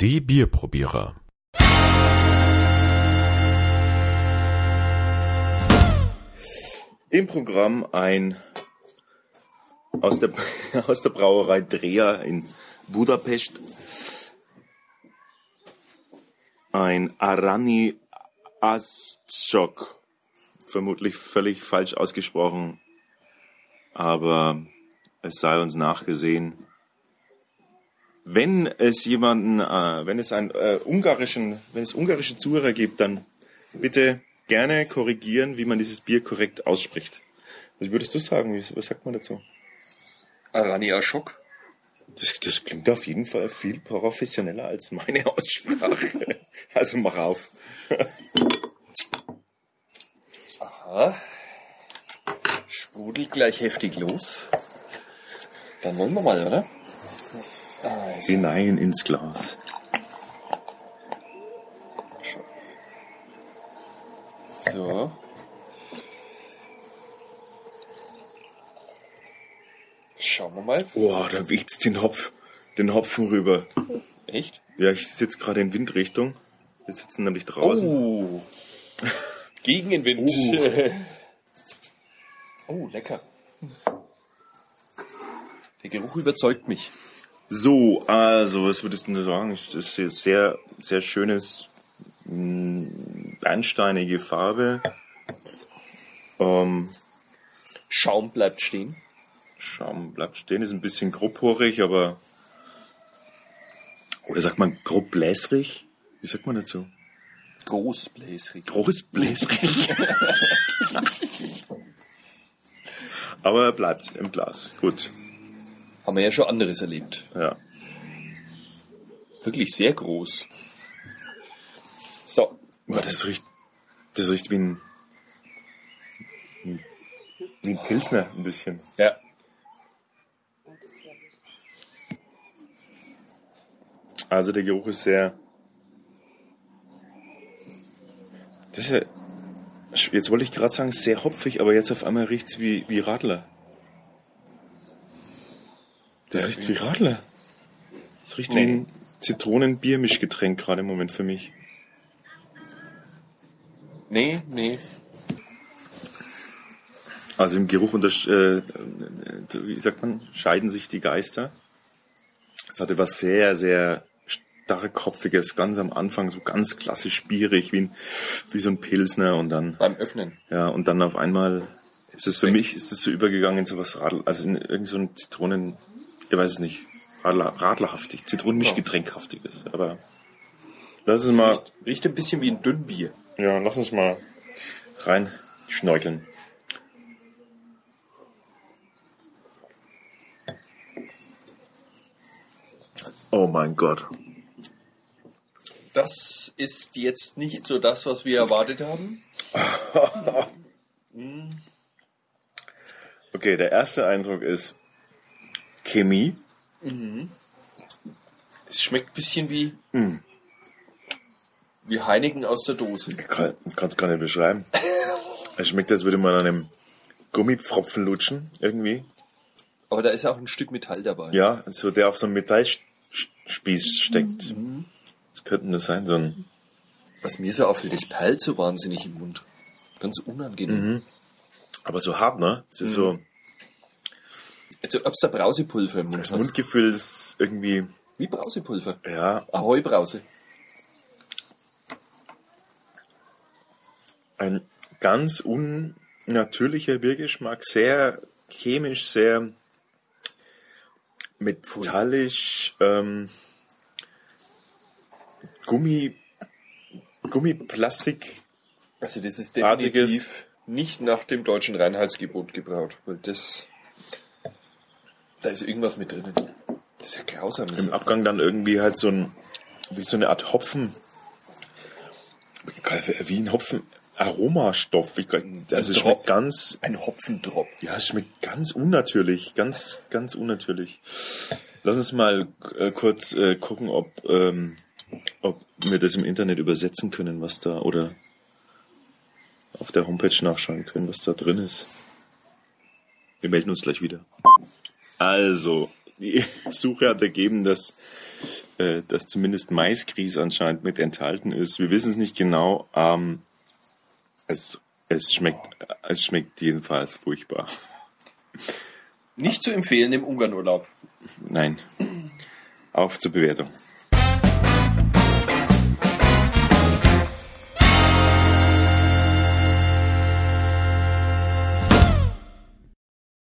Die Bierprobierer. Im Programm ein aus der, aus der Brauerei Dreher in Budapest ein Arani Asczok. Vermutlich völlig falsch ausgesprochen, aber es sei uns nachgesehen. Wenn es jemanden, äh, wenn es einen äh, ungarischen, wenn es ungarische Zuhörer gibt, dann bitte gerne korrigieren, wie man dieses Bier korrekt ausspricht. Was würdest du sagen? Was sagt man dazu? Arania Schock. Das, das klingt auf jeden Fall viel professioneller als meine Aussprache. Also mach auf. Aha. Sprudelt gleich heftig los. Dann wollen wir mal, oder? Hinein ins Glas. so. Schauen wir mal. Boah, da weht's den Hopf, den Hopfen rüber. Echt? Ja, ich sitze gerade in Windrichtung. Wir sitzen nämlich draußen. Oh. Gegen den Wind. Oh, lecker. Der Geruch überzeugt mich. So, also, was würdest du sagen? Es ist eine sehr, sehr schönes, bernsteinige Farbe. Ähm, Schaum bleibt stehen. Schaum bleibt stehen, ist ein bisschen grobporig, aber. Oder sagt man grobbläsrig? Wie sagt man dazu? Großbläsrig. Großbläsrig. aber er bleibt im Glas. Gut, Haben wir ja schon anderes erlebt. ja. Wirklich sehr groß. So. Aber das riecht, das riecht wie ein, wie ein Pilsner ein bisschen. Ja. Also der Geruch ist sehr. Das ist ja. Jetzt wollte ich gerade sagen, sehr hopfig, aber jetzt auf einmal riecht's wie, wie Radler. Das riecht wie- Radler. Das riecht wie ein Zitronen-Biermischgetränk gerade im Moment für mich. Nee, nee. Also im Geruch unter, äh, wie sagt man, scheiden sich die Geister. Es hatte was sehr, sehr starkkopfiges, ganz am Anfang, so ganz klassisch bierig, wie, ein, wie so ein Pilsner und dann, Beim Öffnen. ja, und dann auf einmal ist es für mich, ist es so übergegangen in so was Radl, also in irgend so ein Zitronen, ich weiß es nicht, Radler, radlerhaftig, Zitronenmischgetränkhaftiges, aber lass uns mal, Riecht, riecht ein bisschen wie ein Dünnbier. ja, lass uns mal rein schnorkeln. Oh mein Gott. Das ist jetzt nicht so das, was wir erwartet haben. Okay, der erste Eindruck ist Chemie. Es schmeckt ein bisschen wie, wie Heineken aus der Dose. Ich kann es gar nicht beschreiben. Es schmeckt, als würde man an einem Gummipfropfen lutschen, irgendwie. Aber da ist auch ein Stück Metall dabei. Ja, so der auf so einem Metallspieß steckt. Was könnte denn das sein? So ein, Was mir so auffällt, das perlt so wahnsinnig im Mund. Ganz unangenehm. aber so hart, ne? Es ist so, Also, ob es da Brausepulver im Mund das hast. Mundgefühl ist irgendwie, Wie Brausepulver. ja, Ahoi Brause. ein ganz unnatürlicher Biergeschmack, sehr chemisch, sehr metallisch, ähm, Gummi, Gummiplastik, Also das ist Artiges- definitiv nicht nach dem deutschen Reinheitsgebot gebraut, weil das da ist irgendwas mit drinnen. Das ist ja grausam. Im Abgang dann irgendwie halt so ein, wie so eine Art Hopfen, wie ein Hopfen, Aromastoff. Ich- Also es schmeckt ganz, ein Hopfendrop. Ja, es schmeckt ganz unnatürlich, ganz, ganz unnatürlich. Lass uns mal äh, kurz äh, gucken, ob, ähm, ob wir das im Internet übersetzen können, was da, oder auf der Homepage nachschauen können, was da drin ist. Wir melden uns gleich wieder. Also, die Suche hat ergeben, dass, äh, dass zumindest Maisgrieß anscheinend mit enthalten ist. Wir wissen es nicht genau. Ähm, es, es, schmeckt, es schmeckt jedenfalls furchtbar. Nicht zu empfehlen im Ungarnurlaub. Nein. Auf zur Bewertung.